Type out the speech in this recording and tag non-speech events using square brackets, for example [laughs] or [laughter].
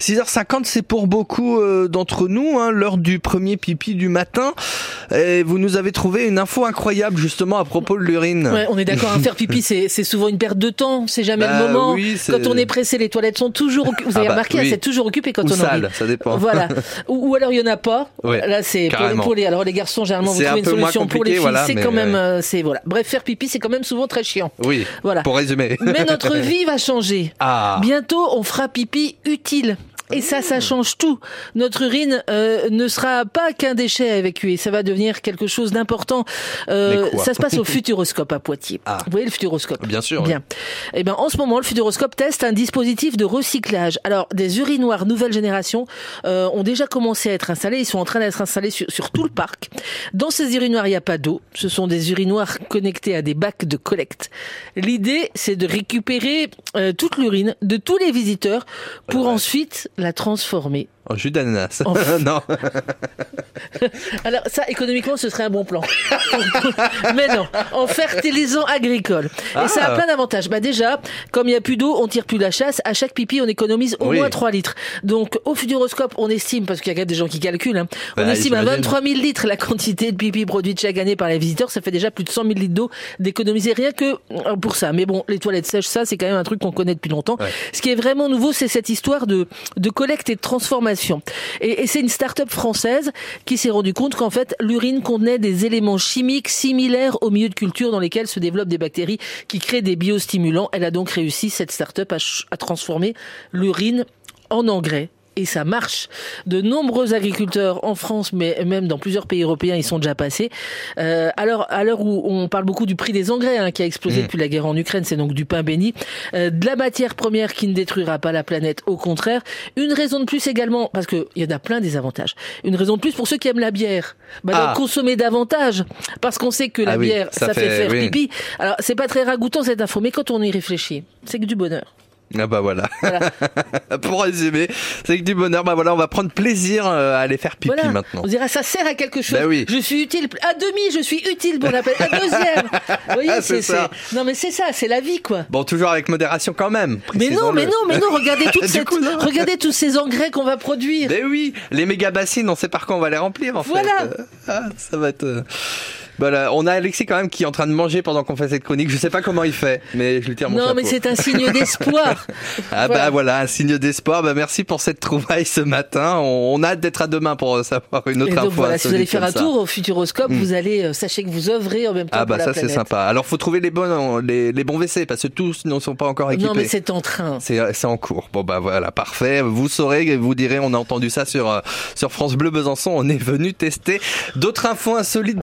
6h50, c'est pour beaucoup euh, d'entre nous hein, l'heure du premier pipi du matin. Et vous nous avez trouvé une info incroyable justement à propos de l'urine. Ouais, on est d'accord, hein, faire pipi, c'est c'est souvent une perte de temps, c'est jamais Bah le moment. oui, quand on est pressé, les toilettes sont toujours occupées. Vous avez Ah bah, remarqué, oui. c'est toujours occupé quand Ou on sale, ça dépend. Voilà. [laughs] Ou, ou alors il y en a pas. Ouais, Là, c'est pour, les. Alors les garçons, généralement, vous trouvez un une solution. Pour les filles, voilà, c'est quand même, euh, euh, c'est voilà. Bref, faire pipi, c'est quand même souvent très chiant. Oui, Voilà. pour résumer. Mais notre [laughs] vie va changer. Ah. Bientôt, on fera pipi utile. Et ça, ça change tout. Notre urine euh, ne sera pas qu'un déchet à évacuer. Ça va devenir quelque chose d'important. Euh, ça se passe au [laughs] Futuroscope à Poitiers. Ah. Vous voyez le Futuroscope? Bien sûr, Bien. Eh ben, en ce moment, le Futuroscope teste un dispositif de recyclage. Alors, des urinoirs nouvelle génération euh, ont déjà commencé à être installés. Ils sont en train d'être installés sur, sur tout le parc. Dans ces urinoirs, il n'y a pas d'eau. Ce sont des urinoirs connectés à des bacs de collecte. L'idée, c'est de récupérer euh, toute l'urine de tous les visiteurs pour ensuite la transformer. En jus d'ananas. En- [laughs] non. [laughs] Alors ça, économiquement, ce serait un bon plan. [laughs] Mais non, en fertilisant agricole. Et ça a Ah. plein d'avantages. Bah déjà, comme il n'y a plus d'eau, on tire plus la chasse. À chaque pipi, on économise au Oui. moins 3 litres. Donc au Futuroscope, on estime, parce qu'il y a quand même des gens qui calculent, hein, on Bah, estime à j'imagine. 23 000 litres la quantité de pipi produite chaque année par les visiteurs. Ça fait déjà plus de 100 000 litres d'eau d'économiser rien que euh, pour ça. Mais bon, les toilettes sèches, ça, c'est quand même un truc qu'on connaît depuis longtemps. Ouais. Ce qui est vraiment nouveau, c'est cette histoire de, de collecte et de transformation. Et, c'est une start-up française qui s'est rendu compte qu'en fait, l'urine contenait des éléments chimiques similaires aux milieux de culture dans lesquels se développent des bactéries qui créent des biostimulants. Elle a donc réussi, cette start-up, à transformer l'urine en engrais. Et ça marche. De nombreux agriculteurs en France, mais même dans plusieurs pays européens, ils sont déjà passés. Euh, alors, à l'heure où on parle beaucoup du prix des engrais hein, qui a explosé depuis la guerre en Ukraine, c'est donc du pain béni, euh, de la matière première qui ne détruira pas la planète, au contraire. Une raison de plus également, parce qu'il y en a plein des avantages. Une raison de plus pour ceux qui aiment la bière, bah, Ah. consommer davantage, parce qu'on sait que la Ah oui, bière, ça, ça fait, fait- faire oui. pipi. Alors, c'est pas très ragoûtant cette info, mais quand on y réfléchit, c'est que du bonheur. Ah bah voilà. Voilà. [laughs] pour résumer, c'est que du bonheur. Bah voilà, on va prendre plaisir euh, à aller faire pipi Voilà. maintenant. On dira ça sert à quelque chose. Bah oui. Je suis utile à demi, je suis utile pour la peine. À deuxième. [laughs] Vous voyez, Ah, c'est ça. Non mais c'est ça, c'est la vie quoi. Bon, toujours avec modération quand même. Mais non, mais non, mais non, regardez [laughs] toute cette, coup, regardez tous ces engrais qu'on va produire. Mais oui, les méga bassines, on sait par quoi on va les remplir en Voilà. fait. Euh, Ah, ça va être. Voilà, on a Alexis quand même qui est en train de manger pendant qu'on fait cette chronique. Je sais pas comment il fait, mais je lui tire mon Non, chapeau. mais c'est un signe d'espoir. [laughs] Ah Voilà. bah voilà, un signe d'espoir. Bah merci pour cette trouvaille ce matin. On, on a hâte d'être à demain pour savoir une autre Et donc info. voilà, si vous allez faire un ça. tour au Futuroscope, Mm. vous allez, euh, sachez que vous œuvrez en même temps Ah bah pour ça c'est sympa. Alors faut trouver les bons, les, les bons WC parce que tous ne sont pas encore équipés. Non, mais c'est en train. C'est c'est en cours. Bon bah voilà, parfait. Vous saurez, vous direz, on a entendu ça sur euh, sur France Bleu Besançon. On est venu tester d'autres infos insolites.